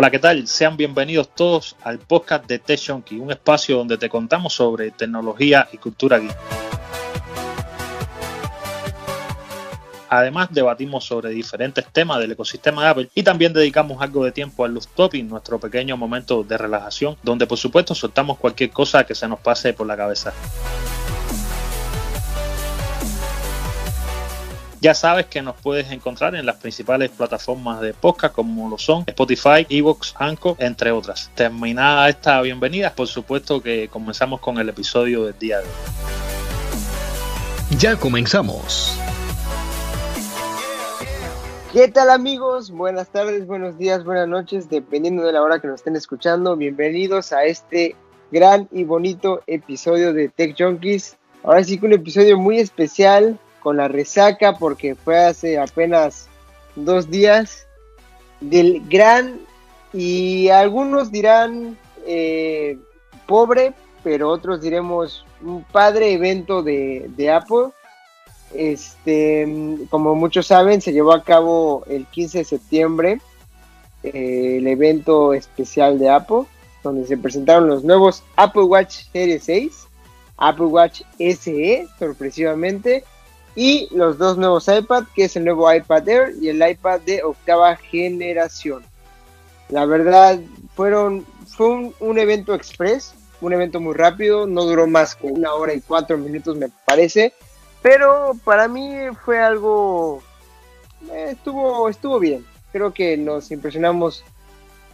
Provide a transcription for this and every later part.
Hola, ¿qué tal? Sean bienvenidos todos al podcast de Tech Junkie, un espacio donde te contamos sobre tecnología y cultura geek. Además, debatimos sobre diferentes temas del ecosistema de Apple y también dedicamos algo de tiempo al Topic, nuestro pequeño momento de relajación, donde por supuesto soltamos cualquier cosa que se nos pase por la cabeza. Ya sabes que nos puedes encontrar en las principales plataformas de podcast como lo son Spotify, Evox, Anchor, entre otras. Terminada esta bienvenida, por supuesto que comenzamos con el episodio del día de hoy. Ya comenzamos. ¿Qué tal amigos? Buenas tardes, buenos días, buenas noches, dependiendo de la hora que nos estén escuchando. Bienvenidos a este gran y bonito episodio de Tech Junkies. Ahora sí que un episodio muy especial con la resaca porque fue hace apenas dos días del gran y algunos dirán eh, pobre, pero otros diremos un padre evento de, Apple. Este, como muchos saben, se llevó a cabo el 15 de septiembre eh, el evento especial de Apple, donde se presentaron los nuevos Apple Watch Series 6, Apple Watch SE, sorpresivamente, y los dos nuevos iPad, que es el nuevo iPad Air y el iPad de octava generación. La verdad, fueron, fue un, evento express, un evento muy rápido, no duró más que una hora y cuatro minutos me parece, pero para mí fue algo, eh, estuvo, estuvo bien, creo que nos impresionamos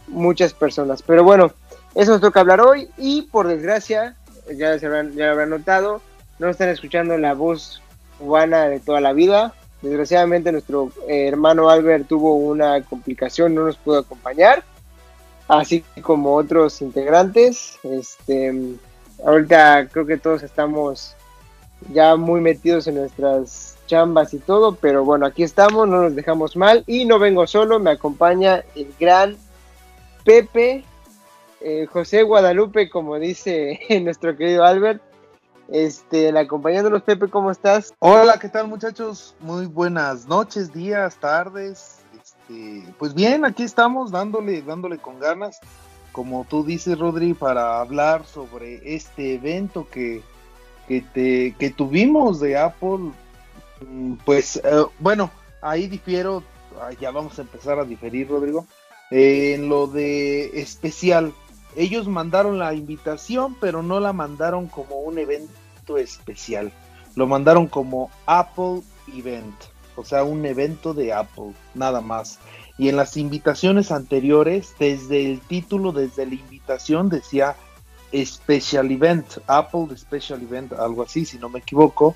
muchas personas, pero bueno, eso nos toca hablar hoy y por desgracia, ya, se ya habrán notado, no están escuchando la voz cubana de toda la vida. Desgraciadamente nuestro eh, hermano Albert tuvo una complicación, no nos pudo acompañar, así como otros integrantes. Este, ahorita creo que todos estamos ya muy metidos en nuestras chambas y todo, pero bueno, aquí estamos, no nos dejamos mal y no vengo solo, me acompaña el gran Pepe, eh, José Guadalupe, como dice nuestro querido Albert. Este, acompañándonos, Pepe, ¿cómo estás? Hola, ¿qué tal, muchachos? Muy buenas noches, días, tardes. Este, pues bien, aquí estamos dándole, dándole con ganas, como tú dices, Rodri, para hablar sobre este evento que, que, te, que tuvimos de Apple. Mm, pues, eh, bueno, ahí difiero, ah, ya vamos a empezar a diferir, Rodrigo, en lo de especial ellos mandaron la invitación, pero no la mandaron como un evento especial. Lo mandaron como Apple Event, o sea, un evento de Apple, nada más. Y en las invitaciones anteriores, desde el título, desde la invitación decía Special Event, Apple Special Event, algo así, si no me equivoco.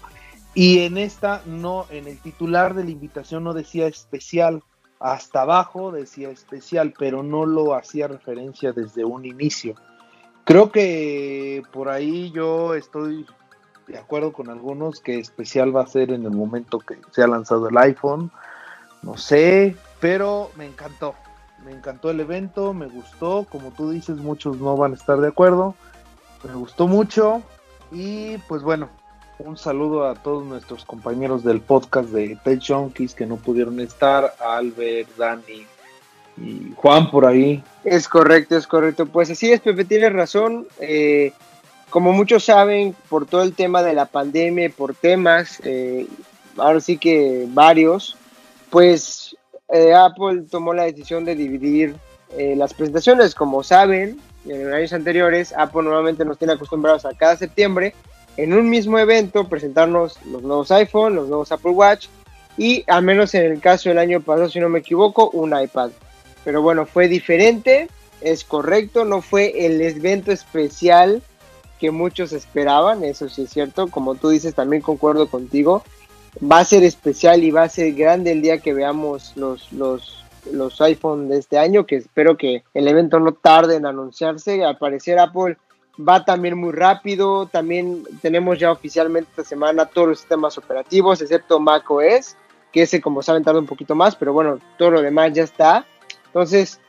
Y en esta no, en el titular de la invitación no decía especial, hasta abajo decía especial, pero no lo hacía referencia desde un inicio. Creo que por ahí yo estoy de acuerdo con algunos que especial va a ser en el momento que se ha lanzado el iPhone. No sé, pero me encantó. Me encantó el evento, me gustó. Como tú dices, muchos no van a estar de acuerdo. Me gustó mucho. Y pues bueno, un saludo a todos nuestros compañeros del podcast de Tech Junkies que no pudieron estar, Albert, Dani y Juan por ahí. Es correcto, es correcto. Pues así es, Pepe, tienes razón. Eh, como muchos saben, por todo el tema de la pandemia, por temas, eh, ahora sí que varios, pues eh, Apple tomó la decisión de dividir las presentaciones. Como saben, en años anteriores, Apple normalmente nos tiene acostumbrados a cada septiembre en un mismo evento presentarnos los nuevos iPhone, los nuevos Apple Watch y al menos en el caso del año pasado, si no me equivoco, un iPad. Pero bueno, fue diferente, es correcto, no fue el evento especial que muchos esperaban, eso sí es cierto, como tú dices, también concuerdo contigo. Va a ser especial y va a ser grande el día que veamos los, los, los iPhone de este año, que espero que el evento no tarde en anunciarse. Al parecer Apple va también muy rápido. También tenemos ya oficialmente esta semana todos los sistemas operativos, excepto macOS, que ese, como saben, tarda un poquito más, pero bueno, todo lo demás ya está. Entonces,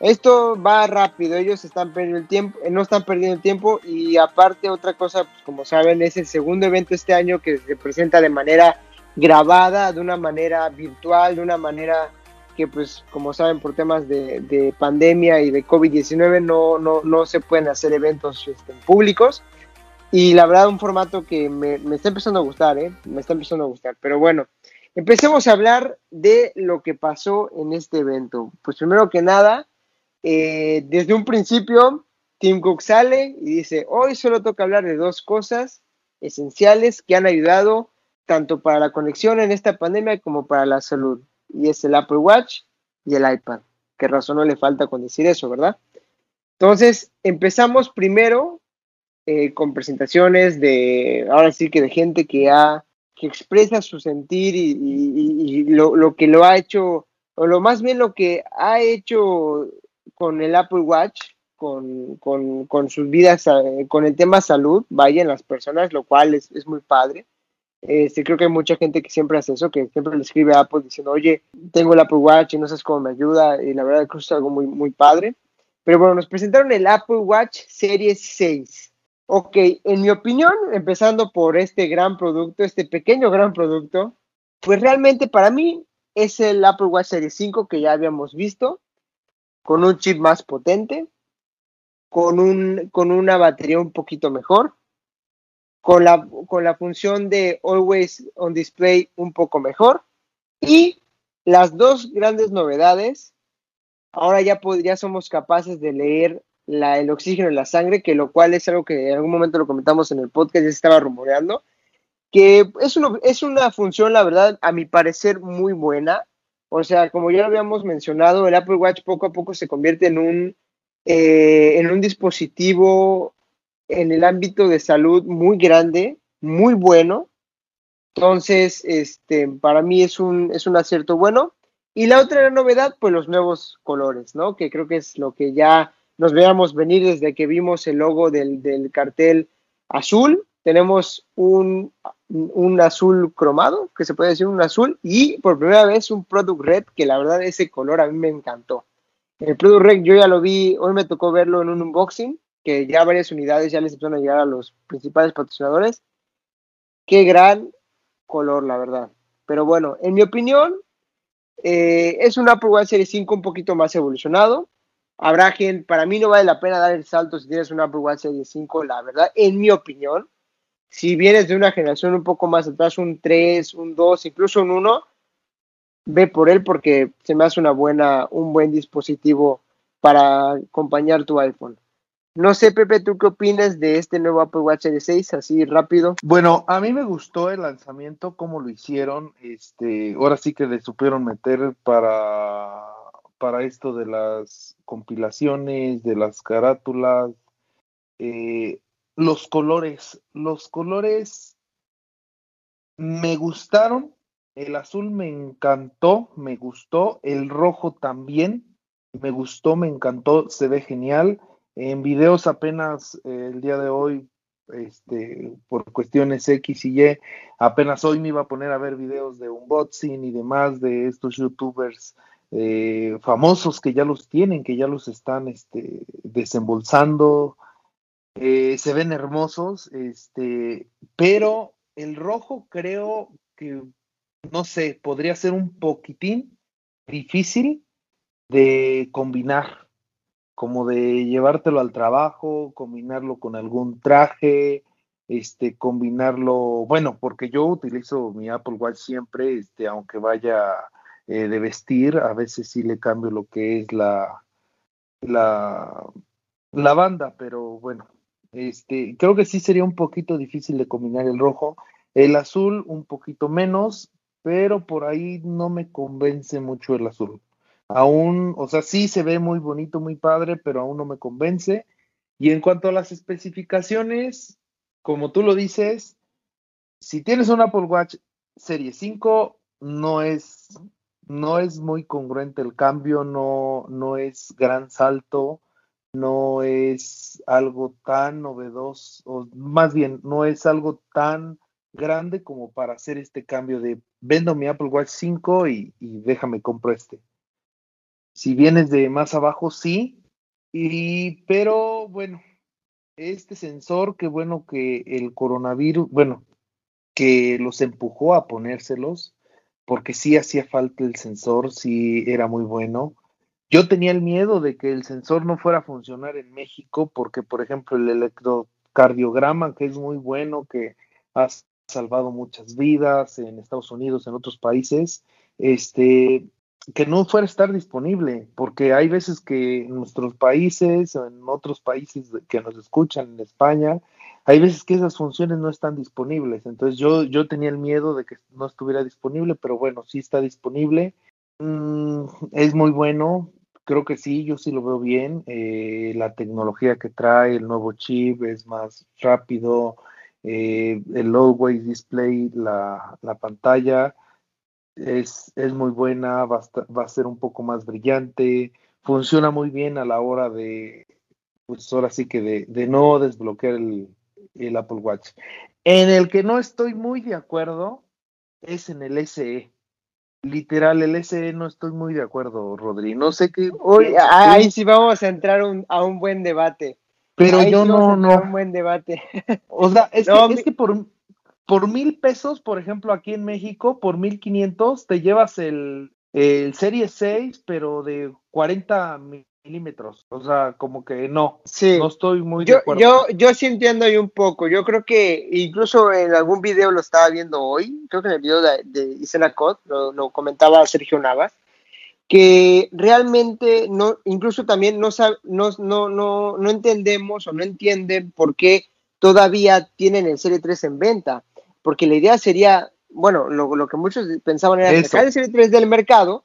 esto va rápido, ellos están perdiendo el tiempo, no están perdiendo el tiempo y aparte otra cosa, pues como saben, es el segundo evento este año que se presenta de manera grabada, de una manera virtual, de una manera que pues como saben por temas de, pandemia y de COVID-19 no, no, no, se pueden hacer eventos este, públicos. Y la verdad un formato que me, me, está empezando a gustar, ¿eh? me está empezando a gustar. Pero bueno, empecemos a hablar de lo que pasó en este evento. Pues primero que nada, eh, desde un principio, Tim Cook sale y dice, hoy solo toca hablar de dos cosas esenciales que han ayudado tanto para la conexión en esta pandemia como para la salud y es el Apple Watch y el iPad. ¿Qué razón no le falta con decir eso, verdad? Entonces, empezamos primero eh, con presentaciones de, ahora sí que de gente que ha, que expresa su sentir y, lo, que lo ha hecho, o lo más bien lo que ha hecho con el Apple Watch, con, con, sus vidas, eh, con el tema salud, vaya en las personas, lo cual es, es muy padre. Este, creo que hay mucha gente que siempre hace eso, que siempre le escribe a Apple diciendo, oye, tengo el Apple Watch y no sabes cómo me ayuda, y la verdad que es algo muy, muy padre. Pero bueno, nos presentaron el Apple Watch Series 6. Ok, en mi opinión, empezando por este gran producto, este pequeño gran producto, pues realmente para mí es el Apple Watch Series 5 que ya habíamos visto, con un chip más potente, con, un, con una batería un poquito mejor, con la, con la función de Always on Display un poco mejor. Y las dos grandes novedades, ahora ya, ya somos capaces de leer la, el oxígeno en la sangre, que lo cual es algo que en algún momento lo comentamos en el podcast, ya estaba rumoreando, que es, es una función, la verdad, a mi parecer muy buena. O sea, como ya habíamos mencionado, el Apple Watch poco a poco se convierte en un, eh, en un dispositivo en el ámbito de salud muy grande, muy bueno. Entonces, este, para mí es un, es un acierto bueno. Y la otra novedad, pues los nuevos colores, ¿no? Que creo que es lo que ya nos veamos venir desde que vimos el logo del, del cartel azul. Tenemos un, un, azul cromado, que se puede decir un azul, y por primera vez un Product Red, que la verdad ese color a mí me encantó. El Product Red yo ya lo vi, hoy me tocó verlo en un unboxing, que ya varias unidades ya les empezaron a llegar a los principales patrocinadores. Qué gran color, la verdad. Pero bueno, en mi opinión, eh, es un Apple Watch Series 5 un poquito más evolucionado. Habrá gente, para mí no vale la pena dar el salto si tienes un Apple Watch Series 5, la verdad, en mi opinión. Si vienes de una generación un poco más atrás, un 3, un 2, incluso un 1, ve por él porque se me hace una buena, un buen dispositivo para acompañar tu iPhone. No sé, Pepe, ¿tú qué opinas de este nuevo Apple Watch Series 6? Así rápido. Bueno, a mí me gustó el lanzamiento, cómo lo hicieron. Este, ahora sí que le supieron meter para, para esto de las compilaciones, de las carátulas, eh, los colores. Los colores me gustaron. El azul me encantó, me gustó. El rojo también me gustó, me encantó, se ve genial. En videos apenas eh, el día de hoy, este, por cuestiones X y Y, apenas hoy me iba a poner a ver videos de unboxing y demás de estos youtubers eh, famosos que ya los tienen, que ya los están este, desembolsando. Eh, se ven hermosos, este, pero el rojo creo que, no sé, podría ser un poquitín difícil de combinar como de llevártelo al trabajo, combinarlo con algún traje, este, combinarlo, bueno, porque yo utilizo mi Apple Watch siempre, este, aunque vaya eh, de vestir, a veces sí le cambio lo que es la, la, la banda, pero bueno, este, creo que sí sería un poquito difícil de combinar el rojo, el azul un poquito menos, pero por ahí no me convence mucho el azul aún, o sea, sí se ve muy bonito, muy padre, pero aún no me convence. Y en cuanto a las especificaciones, como tú lo dices, si tienes un Apple Watch Serie 5, no es, no es muy congruente el cambio, no, no es gran salto, no es algo tan novedoso, o más bien, no es algo tan grande como para hacer este cambio de vendo mi Apple Watch 5 y, y déjame compro este. Si vienes de más abajo, sí. Y, pero bueno, este sensor, qué bueno que el coronavirus, bueno, que los empujó a ponérselos, porque sí hacía falta el sensor, sí era muy bueno. Yo tenía el miedo de que el sensor no fuera a funcionar en México, porque, por ejemplo, el electrocardiograma, que es muy bueno, que ha salvado muchas vidas en Estados Unidos, en otros países, este, que no fuera a estar disponible, porque hay veces que en nuestros países o en otros países que nos escuchan en España, hay veces que esas funciones no están disponibles. Entonces yo, yo tenía el miedo de que no estuviera disponible, pero bueno, sí está disponible. Mm, es muy bueno, creo que sí, yo sí lo veo bien. Eh, la tecnología que trae, el nuevo chip es más rápido, eh, el always display, la, la pantalla es, es muy buena, va a, va a, ser un poco más brillante, funciona muy bien a la hora de, pues ahora sí que de, de no desbloquear el, el, Apple Watch. En el que no estoy muy de acuerdo es en el SE. Literal, el SE no estoy muy de acuerdo, Rodri. No sé qué. Uy, ahí sí vamos a entrar un, a un buen debate. Pero yo sí no, no. un buen debate. O sea, es, no, que, es que por, por mil pesos, por ejemplo, aquí en México, por mil quinientos, te llevas el, el Serie 6, pero de 40 milímetros. O sea, como que no. Sí. No estoy muy yo, de acuerdo. Yo, yo sí entiendo ahí un poco. Yo creo que incluso en algún video lo estaba viendo hoy, creo que en el video de, de Isela Cot, lo, lo, comentaba Sergio Navas, que realmente no, incluso también no, no, no, no, no entendemos o no entienden por qué todavía tienen el Serie 3 en venta porque la idea sería, bueno, lo, lo que muchos pensaban era Eso. sacar el Serie 3 del mercado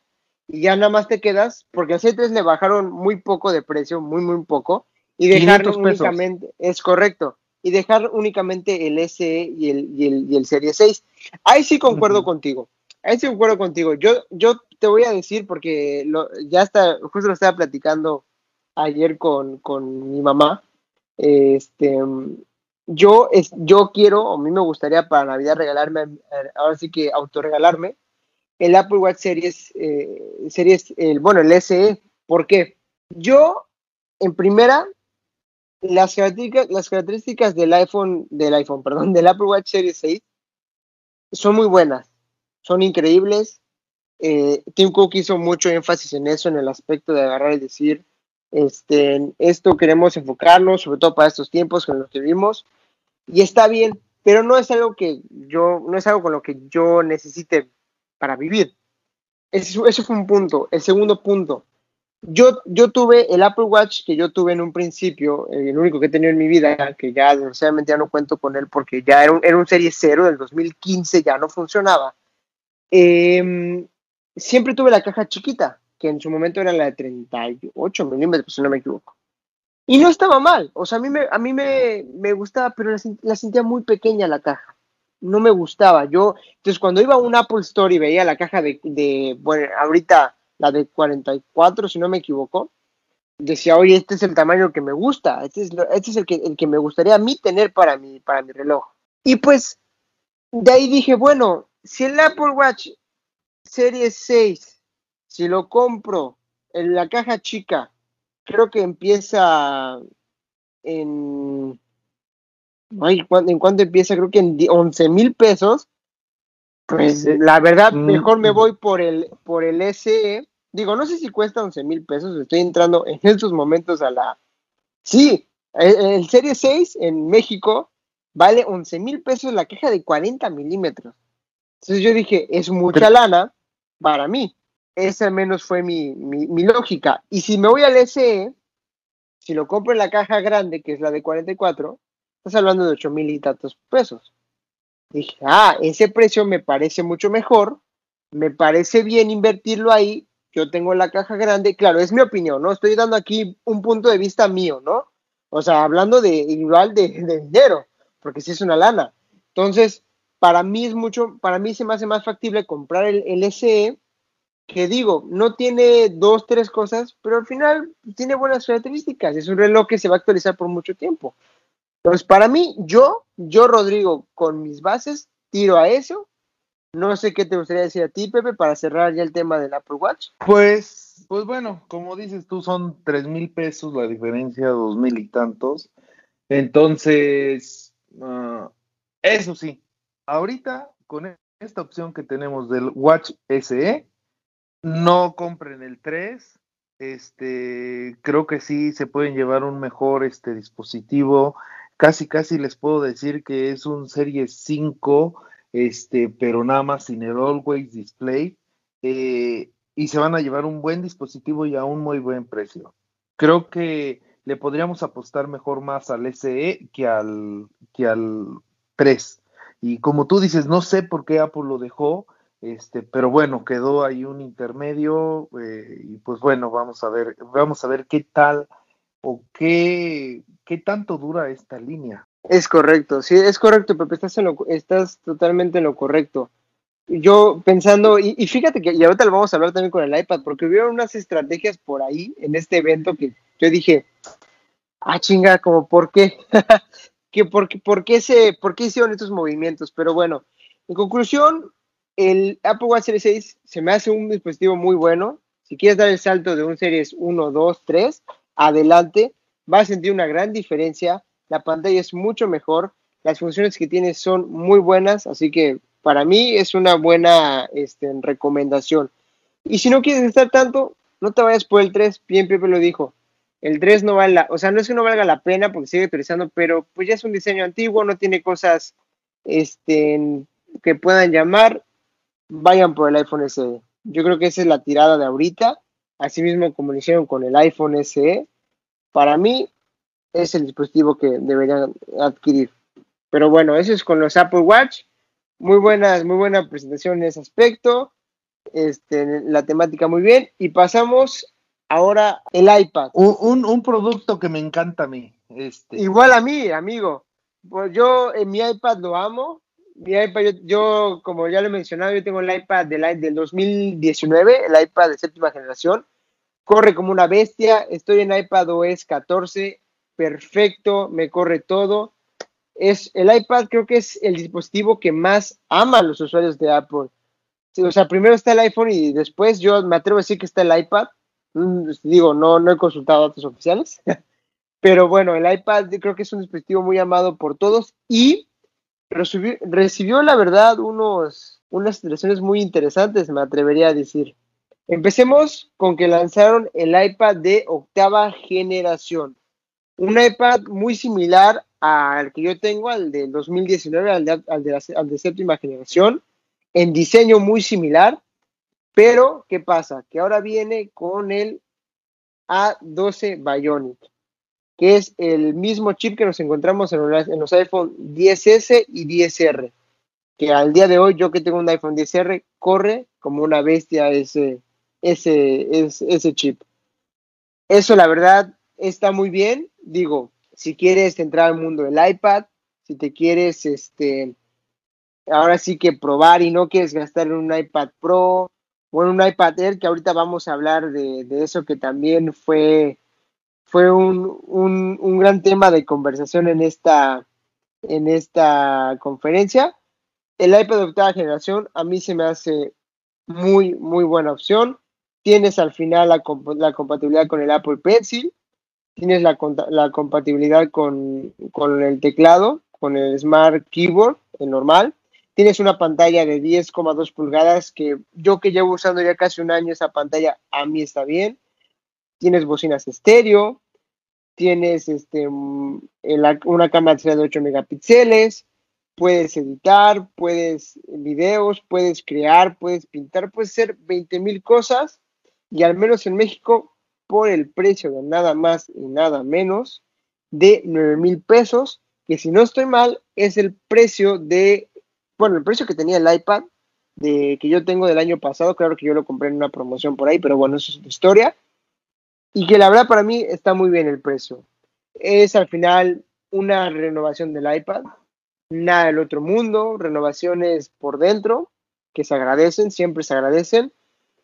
y ya nada más te quedas, porque al Serie 3 le bajaron muy poco de precio, muy, muy poco, y dejar únicamente, es correcto, y dejar únicamente el SE y el, y el, y el Serie 6. Ahí sí concuerdo uh -huh. contigo, ahí sí concuerdo contigo. Yo, yo te voy a decir, porque lo, ya está, justo lo estaba platicando ayer con, con mi mamá, este, yo, es, yo quiero, a mí me gustaría para Navidad regalarme, ahora sí que autorregalarme, el Apple Watch Series, eh, series el, bueno, el SE. ¿Por qué? Yo, en primera, las características, las características del iPhone, del iPhone, perdón, del Apple Watch Series 6 son muy buenas, son increíbles. Eh, Tim Cook hizo mucho énfasis en eso, en el aspecto de agarrar y decir, este, en esto queremos enfocarnos, sobre todo para estos tiempos que nos vivimos, y está bien, pero no es algo que yo, no es algo con lo que yo necesite para vivir. Eso, fue un punto. El segundo punto, yo, yo tuve el Apple Watch que yo tuve en un principio, el único que he tenido en mi vida, que ya desgraciadamente ya no cuento con él porque ya era un, era un serie cero del 2015, ya no funcionaba. Eh, siempre tuve la caja chiquita, que en su momento era la de 38 milímetros, si no me equivoco. Y no estaba mal, o sea, a mí me, a mí me, me gustaba, pero la, sentía muy pequeña la caja. No me gustaba. Yo, entonces, cuando iba a un Apple Store y veía la caja de, de bueno, ahorita la de 44, si no me equivoco, decía, oye, este es el tamaño que me gusta, este es, este es el, que, el que me gustaría a mí tener para mi, para mi reloj. Y pues, de ahí dije, bueno, si el Apple Watch Series 6, si lo compro en la caja chica, creo que empieza en. Ay, ¿En cuánto empieza? Creo que en 11 mil pesos. Pues la verdad, mejor me voy por el, por el SE. Digo, no sé si cuesta 11 mil pesos. Estoy entrando en estos momentos a la. Sí, el, el Serie 6 en México vale 11 mil pesos la caja de 40 milímetros. Entonces yo dije, es mucha lana para mí esa al menos fue mi, mi, lógica. Y si me voy al SE, si lo compro en la caja grande, que es la de 44, estás hablando de 8 mil y tantos pesos. Dije, ah, ese precio me parece mucho mejor, me parece bien invertirlo ahí, yo tengo la caja grande, claro, es mi opinión, ¿no? Estoy dando aquí un punto de vista mío, ¿no? O sea, hablando de igual de, de dinero, porque si es una lana. Entonces, para mí es mucho, para mí se me hace más factible comprar el, el SE que digo, no tiene dos, tres cosas, pero al final tiene buenas características. Es un reloj que se va a actualizar por mucho tiempo. Entonces, para mí, yo, yo, Rodrigo, con mis bases, tiro a eso. No sé qué te gustaría decir a ti, Pepe, para cerrar ya el tema del Apple Watch. Pues, pues bueno, como dices tú, son tres mil pesos la diferencia, dos mil y tantos. Entonces, uh, eso sí, ahorita con esta opción que tenemos del Watch SE. No compren el 3. Este, creo que sí se pueden llevar un mejor este dispositivo. Casi, casi les puedo decir que es un Serie 5, este, pero nada más sin el Always Display. Eh, y se van a llevar un buen dispositivo y a un muy buen precio. Creo que le podríamos apostar mejor más al SE que al, que al 3. Y como tú dices, no sé por qué Apple lo dejó, este, pero bueno, quedó ahí un intermedio eh, y pues bueno, vamos a ver, vamos a ver qué tal o qué, qué tanto dura esta línea. Es correcto, sí, es correcto, Pepe, estás, en lo, estás totalmente en lo correcto. Yo pensando, y, fíjate que, y ahorita lo vamos a hablar también con el iPad, porque hubieron unas estrategias por ahí en este evento que yo dije, ah, chinga, como, ¿por qué? ¿Qué, por, por, qué se, ¿Por qué hicieron estos movimientos? Pero bueno, en conclusión, el Apple Watch Series 6 se me hace un dispositivo muy bueno. Si quieres dar el salto de un Series 1, 2, 3, adelante, vas a sentir una gran diferencia. La pantalla es mucho mejor, las funciones que tiene son muy buenas, así que para mí es una buena este, recomendación. Y si no quieres estar tanto, no te vayas por el 3, bien Pepe lo dijo. El 3 no vale, o sea, no es que no valga la pena porque sigue utilizando, pero pues ya es un diseño antiguo, no tiene cosas este, que puedan llamar. Vayan por el iPhone SE. Yo creo que esa es la tirada de ahorita. Asimismo, como lo hicieron con el iPhone SE, para mí es el dispositivo que deberían adquirir. Pero bueno, eso es con los Apple Watch. Muy buenas, muy buena presentación en ese aspecto. Este, la temática muy bien. Y pasamos ahora el iPad. Un, producto que me encanta a mí. Este. Igual a mí, amigo. Pues yo en mi iPad lo amo. Mi iPad, yo, como ya lo he mencionado, yo tengo el iPad del, del 2019, el iPad de séptima generación. Corre como una bestia. Estoy en iPad OS 14. Perfecto, me corre todo. Es, el iPad creo que es el dispositivo que más ama a los usuarios de Apple. o sea, primero está el iPhone y después yo me atrevo a decir que está el iPad Mm, digo, no, no he consultado datos oficiales, pero bueno, el iPad creo que es un dispositivo muy amado por todos y recibió, la verdad unos, unas situaciones muy interesantes, me atrevería a decir. Empecemos con que lanzaron el iPad de octava generación. Un iPad muy similar al que yo tengo, al del 2019, al de, al de, al de séptima generación, en diseño muy similar, pero, ¿qué pasa? Que ahora viene con el A12 Bionic, que es el mismo chip que nos encontramos en los, iPhone 10S y 10R, que al día de hoy yo que tengo un iPhone 10R corre como una bestia ese, ese, ese, chip. Eso la verdad está muy bien. Digo, si quieres entrar al mundo del iPad, si te quieres, este, ahora sí que probar y no quieres gastar en un iPad Pro, bueno, un iPad Air, que ahorita vamos a hablar de, eso, que también fue, fue un, gran tema de conversación en esta, en esta conferencia. El iPad de octava generación a mí se me hace muy, muy buena opción. Tienes al final la, la compatibilidad con el Apple Pencil, tienes la, la compatibilidad con, con el teclado, con el Smart Keyboard, el normal Tienes una pantalla de 10,2 pulgadas que yo que llevo usando ya casi un año esa pantalla, a mí está bien. Tienes bocinas estéreo, tienes este, una cámara de 8 megapíxeles, puedes editar, puedes videos, puedes crear, puedes pintar, puedes hacer 20 mil cosas y al menos en México por el precio de nada más y nada menos de 9 mil pesos, que si no estoy mal es el precio de bueno, el precio que tenía el iPad de, que yo tengo del año pasado, claro que yo lo compré en una promoción por ahí, pero bueno, eso es otra historia. Y que la verdad para mí está muy bien el precio. Es al final una renovación del iPad, nada del otro mundo, renovaciones por dentro, que se agradecen, siempre se agradecen.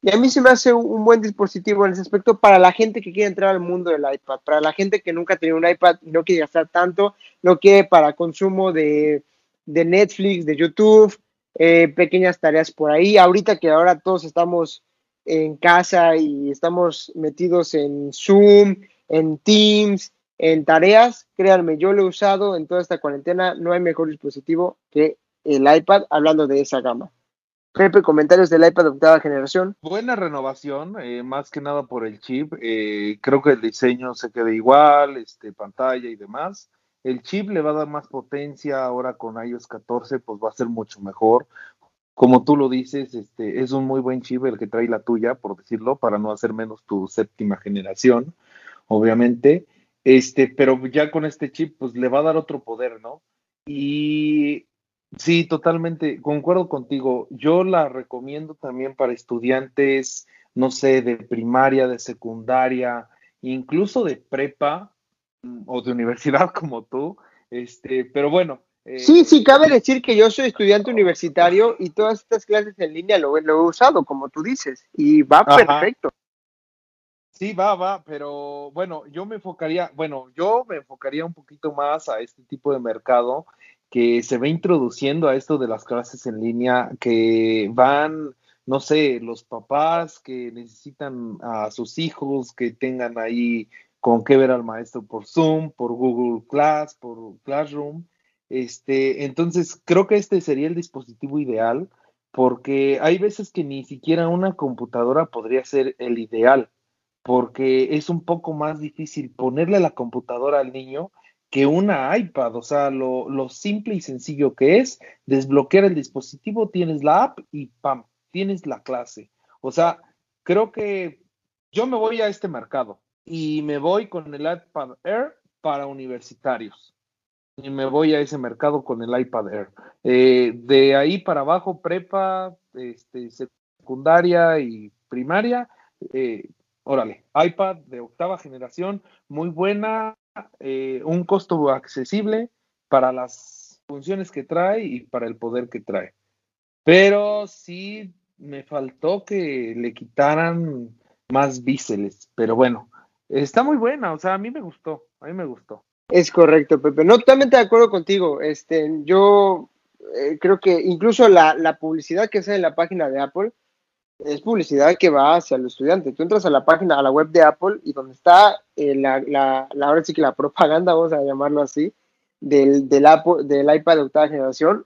Y a mí se me hace un buen dispositivo en ese aspecto para la gente que quiere entrar al mundo del iPad, para la gente que nunca ha tenido un iPad y no quiere gastar tanto, no quiere para consumo de de Netflix, de YouTube, eh, pequeñas tareas por ahí. Ahorita que ahora todos estamos en casa y estamos metidos en Zoom, en Teams, en tareas, créanme, yo lo he usado en toda esta cuarentena, no hay mejor dispositivo que el iPad hablando de esa gama. Pepe, comentarios del iPad octava generación. Buena renovación, eh, más que nada por el chip. Eh, creo que el diseño se queda igual, este, pantalla y demás. El chip le va a dar más potencia ahora con iOS 14, pues va a ser mucho mejor. Como tú lo dices, este, es un muy buen chip el que trae la tuya, por decirlo, para no hacer menos tu séptima generación, obviamente. Este, pero ya con este chip, pues le va a dar otro poder, ¿no? Y Sí, totalmente, concuerdo contigo. Yo la recomiendo también para estudiantes, no sé, de primaria, de secundaria, incluso de prepa mm, o de universidad como tú. Este, pero bueno. Eh, sí, sí, cabe decir que yo soy estudiante universitario y todas estas clases en línea lo, lo he usado, como tú dices, y va perfecto. Sí, va, va, pero bueno, yo me enfocaría, bueno, yo me enfocaría un poquito más a este tipo de mercado que se va introduciendo a esto de las clases en línea, que van, no sé, los papás que necesitan a sus hijos que tengan ahí con qué ver al maestro por Zoom, por Google Class, por Classroom. Este, entonces, creo que este sería el dispositivo ideal porque hay veces que ni siquiera una computadora podría ser el ideal, porque es un poco más difícil ponerle la computadora al niño que una iPad, o sea, lo, simple y sencillo que es, desbloquear el dispositivo, tienes la app y ¡pam! Tienes la clase. O sea, creo que yo me voy a este mercado y me voy con el iPad Air para universitarios. Y me voy a ese mercado con el iPad Air. Eh, de ahí para abajo, prepa, este, secundaria y primaria, eh, órale, iPad de octava generación, muy buena, eh, un costo accesible para las funciones que trae y para el poder que trae. Pero sí me faltó que le quitaran más bíceles, pero bueno, está muy buena, o sea, a mí me gustó, a mí me gustó. Es correcto, Pepe. No totalmente de acuerdo contigo. Este, yo eh, creo que incluso la, la publicidad que sale en la página de Apple es publicidad que va hacia el estudiante. Tú entras a la página, a la web de Apple y donde está eh, la, la, la, ahora sí que la propaganda, vamos a llamarlo así, del, del, del iPad de octava generación,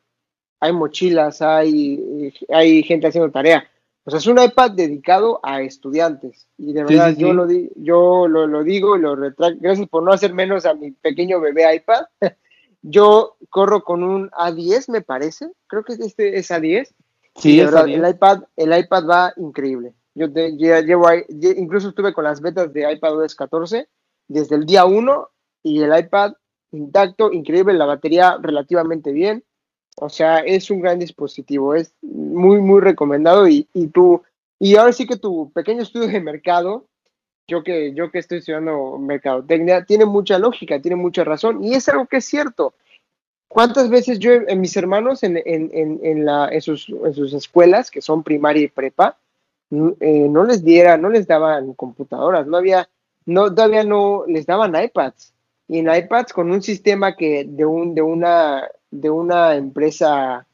hay mochilas, hay, hay gente haciendo tarea. O sea, es un iPad dedicado a estudiantes. Y de verdad, yo, Lo, yo lo, lo digo y lo retracto. Gracias por no hacer menos a mi pequeño bebé iPad. yo corro con un A10, me parece. Creo que este es A10 Sí, el iPad, el iPad va increíble. Yo llevo incluso estuve con las betas de iPad OS 14 desde el día 1 y el iPad intacto, increíble, la batería relativamente bien. O sea, es un gran dispositivo, es muy, muy recomendado y, y tú, y ahora sí que tu pequeño estudio de mercado, yo que, yo que estoy estudiando mercadotecnia, tiene mucha lógica, tiene mucha razón y es algo que es cierto. ¿Cuántas veces yo, en mis hermanos, en, en, en, la, en, sus, en sus escuelas, que son primaria y prepa, eh, no les diera, no les daban computadoras, no había, no, todavía no les daban iPads. Y en iPads con un sistema que de, un, de, una, de una empresa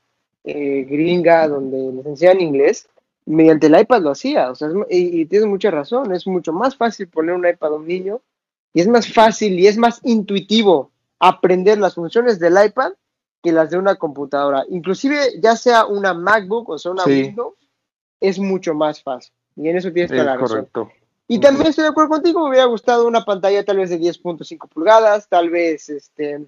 eh, gringa donde les enseñan inglés, mediante el iPad lo hacía. O sea, y, y, tienes mucha razón, es mucho más fácil poner un iPad a un niño y es más fácil y es más intuitivo aprender las funciones del iPad que las de una computadora. Inclusive ya sea una MacBook o sea una Windows, es mucho más fácil. Y en eso tienes que la razón. Y también estoy de acuerdo contigo, me hubiera gustado una pantalla tal vez de 10.5 pulgadas, tal vez este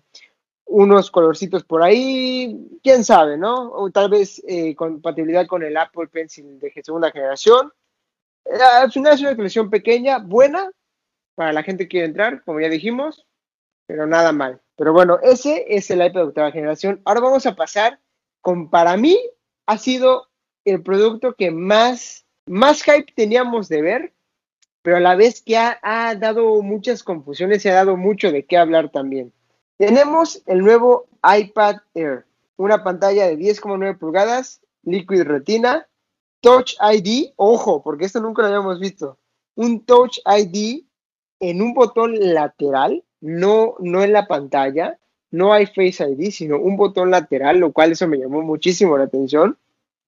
unos colorcitos por ahí, quién sabe, ¿no? O tal vez eh, compatibilidad con el Apple Pencil de segunda generación. Eh, al final es una colección pequeña, buena, para la gente que quiere entrar, como ya dijimos, pero nada mal. Pero bueno, ese es el iPad de octava generación. Ahora vamos a pasar con, para mí, ha sido el producto que más, más hype teníamos de ver, pero a la vez que ha, ha dado muchas confusiones y ha dado mucho de qué hablar también. Tenemos el nuevo iPad Air, una pantalla de 10,9 pulgadas, Liquid Retina, Touch ID, ojo, porque esto nunca lo habíamos visto, un Touch ID en un botón lateral no, no en la pantalla, no hay Face ID, sino un botón lateral, lo cual eso me llamó muchísimo la atención.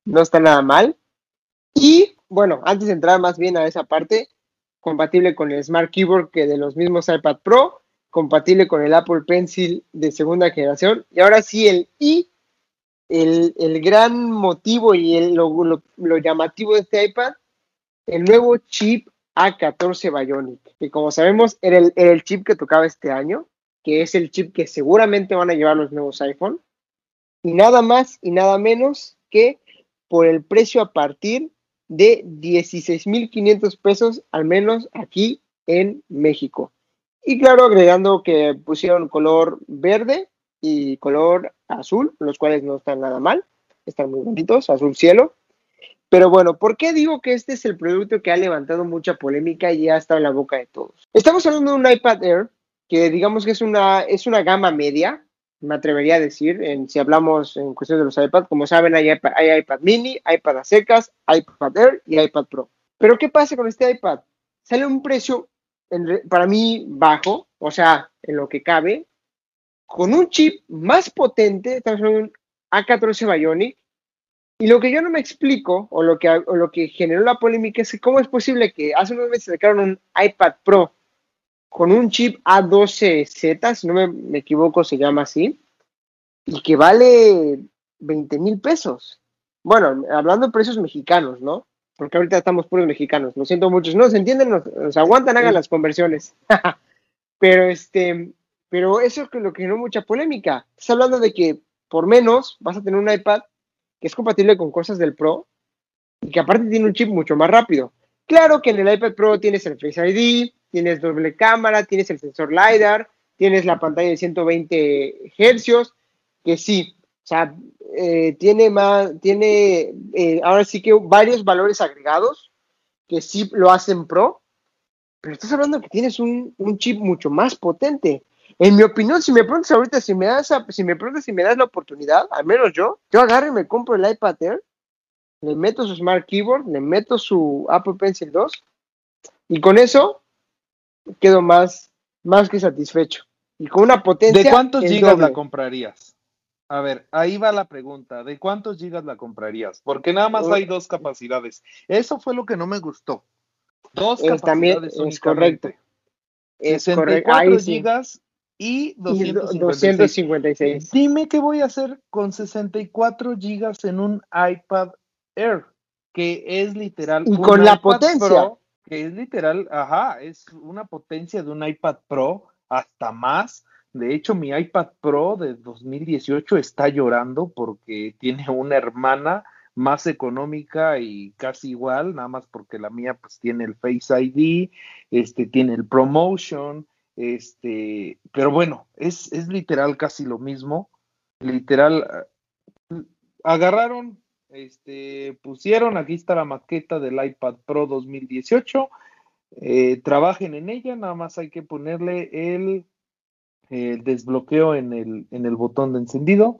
No está nada mal. Y bueno, antes de entrar más bien a esa parte, compatible con el Smart Keyboard que de los mismos iPad Pro, compatible con el Apple Pencil de segunda generación. Y ahora sí, el i el, el gran motivo y el, lo, llamativo de este iPad, el nuevo chip A14 Bionic, que como sabemos era el, era el chip que tocaba este año, que es el chip que seguramente van a llevar los nuevos iPhone, y nada más y nada menos que por el precio a partir de 16.500 pesos, al menos aquí en México. Y claro, agregando que pusieron color verde y color azul, los cuales no están nada mal, están muy bonitos, azul cielo. Pero bueno, ¿por qué digo que este es el producto que ha levantado mucha polémica y ya está en la boca de todos? Estamos hablando de un iPad Air que digamos que es una, es una gama media, me atrevería a decir, en, si hablamos en cuestión de los iPad, como saben, hay iPad, hay iPad mini, iPad a secas, iPad Air y iPad Pro. Pero ¿qué pasa con este iPad? Sale un precio para mí bajo, o sea, en lo que cabe, con un chip más potente, estamos hablando de un A14 Bionic, y lo que yo no me explico, o lo que, o lo que generó la polémica, es que cómo es posible que hace unos meses sacaron un iPad Pro con un chip A12Z, si no me, me equivoco, se llama así, y que vale 20 mil pesos. Bueno, hablando de precios mexicanos, ¿no? Porque ahorita estamos puros mexicanos. Lo siento muchos. No, se entienden, nos, nos aguantan, hagan las conversiones. pero este, pero eso es lo que generó mucha polémica. Estás hablando de que por menos vas a tener un iPad que es compatible con cosas del Pro y que aparte tiene un chip mucho más rápido. Claro que en el iPad Pro tienes el Face ID, tienes doble cámara, tienes el sensor LiDAR, tienes la pantalla de 120 hercios, que sí, sea, eh, tiene más, tiene eh, ahora sí que varios valores agregados que sí lo hacen Pro, pero estás hablando que tienes un, un chip mucho más potente. En mi opinión, si me preguntas ahorita, si me das, si me preguntas si me das la oportunidad, al menos yo, yo agarro y me compro el iPad Air, le meto su Smart Keyboard, le meto su Apple Pencil 2, y con eso quedo más, más que satisfecho. Y con una potencia. ¿De cuántos gigas doble. la comprarías? A ver, ahí va la pregunta. ¿De cuántos gigas la comprarías? Porque nada más hay dos capacidades. Eso fue lo que no me gustó. Dos es, también es correcto. Es 64 gigas y 256. 256. Dime qué voy a hacer con 64 gigas en un iPad Air, que es literal. Y con la potencia. Pro, que es literal, ajá, es una potencia de un iPad Pro hasta más. De hecho, mi iPad Pro de 2018 está llorando porque tiene una hermana más económica y casi igual, nada más porque la mía pues tiene el Face ID, este tiene el Promotion, este, pero bueno, es, es literal casi lo mismo. Literal, agarraron, este, pusieron, aquí está la maqueta del iPad Pro 2018. Eh, trabajen en ella, nada más hay que ponerle el, el desbloqueo en el, en el botón de encendido.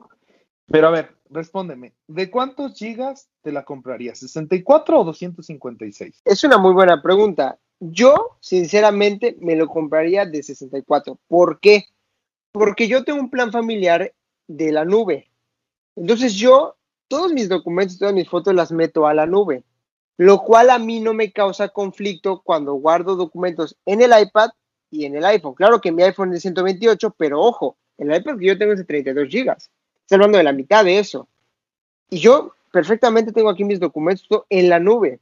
Pero a ver, respóndeme, ¿de cuántos gigas te la comprarías? ¿64 o 256? Es una muy buena pregunta. Yo, sinceramente, me lo compraría de 64. ¿Por qué? Porque yo tengo un plan familiar de la nube. Entonces yo, todos mis documentos, todas mis fotos las meto a la nube, lo cual a mí no me causa conflicto cuando guardo documentos en el iPad y en el iPhone. Claro que mi iPhone es de 128, pero ojo, el iPad que yo tengo es de 32 gigas. Estoy hablando de la mitad de eso. Y yo perfectamente tengo aquí mis documentos en la nube.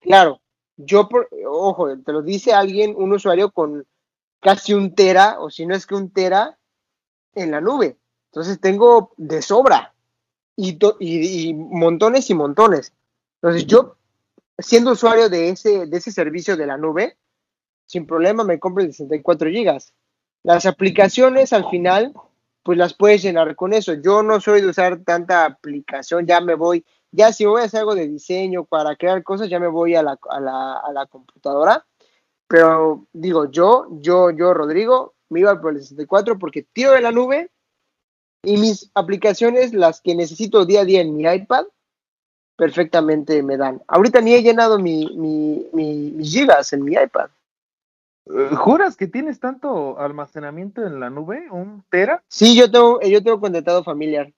Claro, yo, por, ojo, te lo dice alguien, un usuario con casi un tera, o si no es que un tera, en la nube. Entonces tengo de sobra y, to, y montones y montones. Entonces yo, siendo usuario de ese, de ese servicio de la nube, sin problema me compro el 64 gigas. Las aplicaciones al final, pues las puedes llenar con eso. Yo no soy de usar tanta aplicación, ya me voy ya si voy a hacer algo de diseño para crear cosas, ya me voy a la, a la, a la computadora. Pero digo, yo, yo, yo, Rodrigo, me iba por el 64 porque tiro de la nube y mis aplicaciones, las que necesito día a día en mi iPad, perfectamente me dan. Ahorita ni he llenado mi, mi, mi, mis gigas en mi iPad. ¿Juras que tienes tanto almacenamiento en la nube? ¿Un tera? Sí, yo tengo, yo tengo contratado familiar.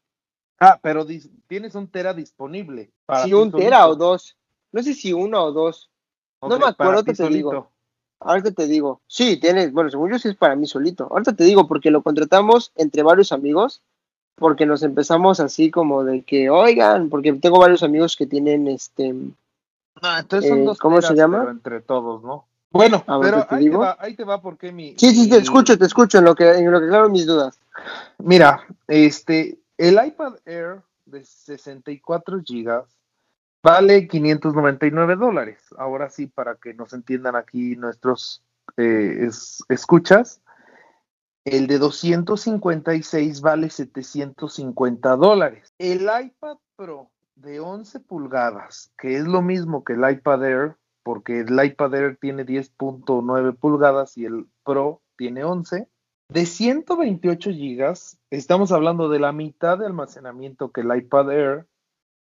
Ah, pero tienes un tera disponible. Para sí, un solito. tera o dos. No sé si uno o dos. Okay, no me acuerdo, te solito. digo. Ahorita te digo. Sí, tienes, bueno, según yo sí es para mí solito. Ahorita te digo, porque lo contratamos entre varios amigos. porque nos empezamos así como de que, oigan, porque tengo varios amigos que tienen este... No, entonces son eh, dos ¿cómo se llama? pero entre todos, ¿no? Bueno, A pero ¿qué te ahí te, va, ahí te va porque mi... Sí, sí, te escucho, te escucho, en lo que, en lo que claro mis dudas. Mira, este, el iPad Air de 64 gigas vale 599 dólares. Ahora sí, para que nos entiendan aquí nuestros eh, es- escuchas, el de 256 vale 750 dólares. El iPad Pro de 11 pulgadas, que es lo mismo que el iPad Air, porque el iPad Air tiene 10.9 pulgadas y el Pro tiene 11, de 128 gigas, estamos hablando de la mitad de almacenamiento que el iPad Air,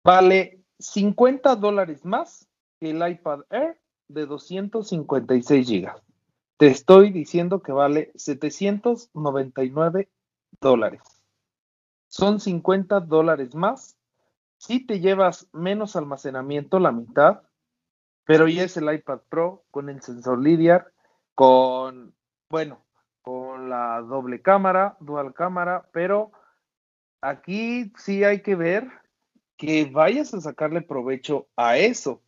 vale 50 dólares más que el iPad Air de 256 gigas. Te estoy diciendo que vale 799 dólares. Son 50 dólares más. Si te llevas menos almacenamiento, la mitad, pero ya es el iPad Pro con el sensor LiDAR, con, bueno, con la doble cámara, dual cámara, pero aquí sí hay que ver que vayas a sacarle provecho a eso,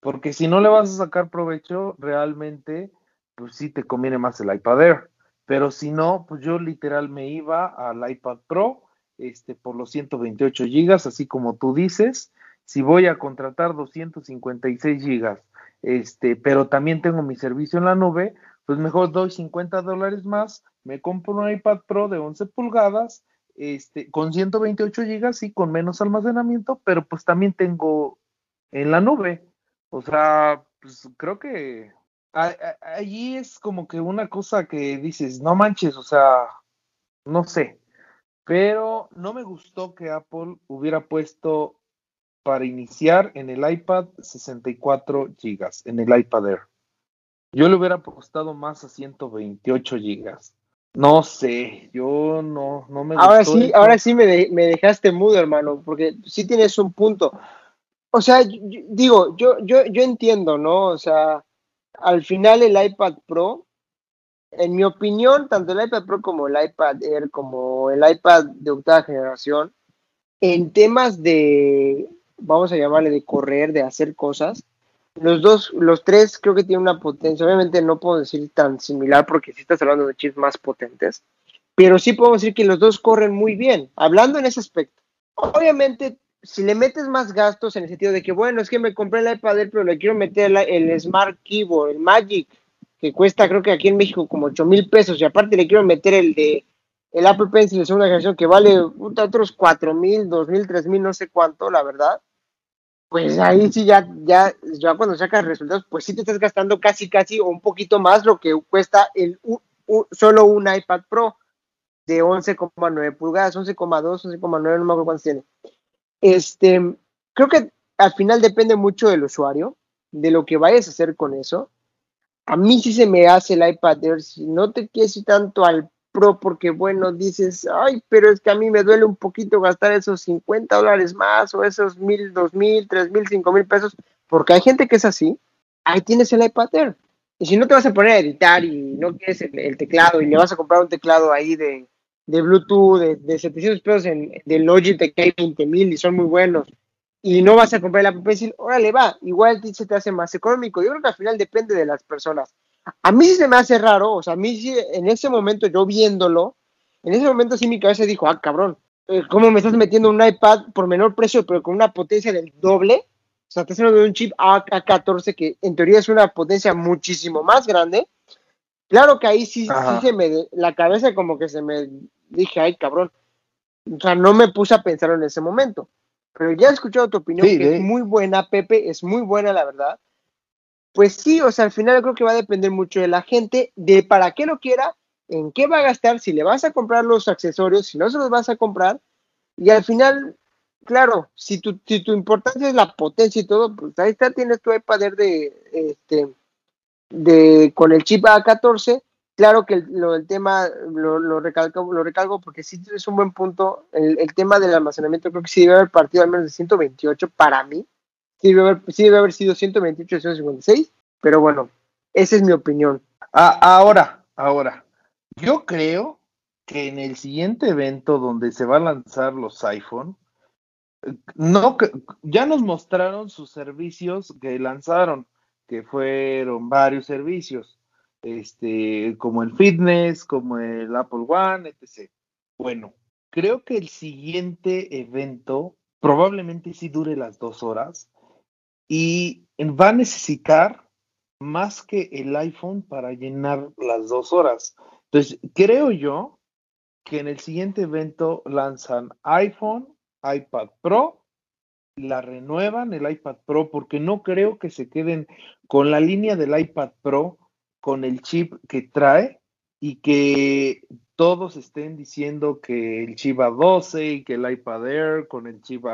porque si no le vas a sacar provecho, realmente, pues sí te conviene más el iPad Air, pero si no, pues yo literal me iba al iPad Pro, este, por los 128 gigas, así como tú dices, si voy a contratar 256 gigas, este, pero también tengo mi servicio en la nube, pues mejor doy 50 dólares más, me compro un iPad Pro de 11 pulgadas, este, con 128 gigas y con menos almacenamiento, pero pues también tengo en la nube. O sea, pues creo que allí es como que una cosa que dices, no manches, o sea, no sé. Pero no me gustó que Apple hubiera puesto para iniciar en el iPad 64 gigas, en el iPad Air. Yo le hubiera apostado más a 128 gigas. No sé, yo no, no me Ahora gustó sí, ahora sí me, de- me dejaste mudo, hermano, porque sí tienes un punto. O sea, yo- digo, yo, yo, yo entiendo, ¿no? O sea, al final el iPad Pro, en mi opinión, tanto el iPad Pro como el iPad Air, como el iPad de octava generación, en temas de, vamos a llamarle de correr, de hacer cosas, los dos, los tres creo que tienen una potencia, obviamente no puedo decir tan similar porque si estás hablando de chips más potentes, pero sí puedo decir que los dos corren muy bien, hablando en ese aspecto. Obviamente, si le metes más gastos en el sentido de que, bueno, es que me compré el iPad pero le quiero meter el, el Smart Keyboard, el Magic, que cuesta creo que aquí en México como 8 mil pesos, y aparte le quiero meter el de el Apple Pencil de segunda generación que vale otros 4 mil, 2 mil, 3 mil, no sé cuánto, la verdad. Pues ahí sí ya, ya, ya cuando sacas resultados, pues sí te estás gastando casi, casi o un poquito más lo que cuesta el solo un iPad Pro de 11,9 pulgadas, 11,2, 11,9, no me acuerdo cuántos tiene. Este, creo que al final depende mucho del usuario, de lo que vayas a hacer con eso. A mí sí se me hace el iPad Air, si no te quieres ir tanto al Pro, porque bueno, dices, ay, pero es que a mí me duele un poquito gastar esos 50 dólares más, o esos mil, dos mil, tres mil, cinco mil pesos, porque hay gente que es así, ahí tienes el iPad Air. Y si no te vas a poner a editar y no quieres el, teclado y le vas a comprar un teclado ahí de, de Bluetooth de, de 700 pesos en, de Logitech que hay 20 mil y son muy buenos, y no vas a comprar el Apple Pencil, órale, va, igual se te hace más económico. Yo creo que al final depende de las personas. A mí sí se me hace raro, o sea, a mí sí, en ese momento yo viéndolo, en ese momento sí mi cabeza dijo, ah, cabrón, eh, ¿cómo me estás metiendo un iPad por menor precio, pero con una potencia del doble? O sea, estás hablando de un chip A- A14 que en teoría es una potencia muchísimo más grande. Claro que ahí sí, se me, la cabeza como que se me dije, ay, cabrón. O sea, no me puse a pensar en ese momento. Pero ya he escuchado tu opinión, Sí, que es muy buena, Pepe, es muy buena, la verdad. Pues sí, o sea, al final yo creo que va a depender mucho de la gente, de para qué lo quiera, en qué va a gastar, si le vas a comprar los accesorios, si no se los vas a comprar. Y al final, claro, si tu, si tu importancia es la potencia y todo, pues ahí está, tienes tu iPad Air de, este, de, con el chip A14. Claro que lo, el tema lo, lo, recalco, lo recalco porque sí es un buen punto. El, el, tema del almacenamiento creo que sí debe haber partido al menos de 128 para mí. Sí debe haber, sí debe haber sido 128 de 156, pero bueno, esa es mi opinión. Ah, ahora, ahora, yo creo que en el siguiente evento donde se va a lanzar los iPhone, no, ya nos mostraron sus servicios que lanzaron, que fueron varios servicios, este, como el fitness, como el Apple One, etc. Bueno, creo que el siguiente evento probablemente sí dure las dos horas y va a necesitar más que el iPhone para llenar las dos horas. Entonces, creo yo que en el siguiente evento lanzan iPhone, iPad Pro, la renuevan el iPad Pro, porque no creo que se queden con la línea del iPad Pro, con el chip que trae y que todos estén diciendo que el chip A12 y que el iPad Air con el chip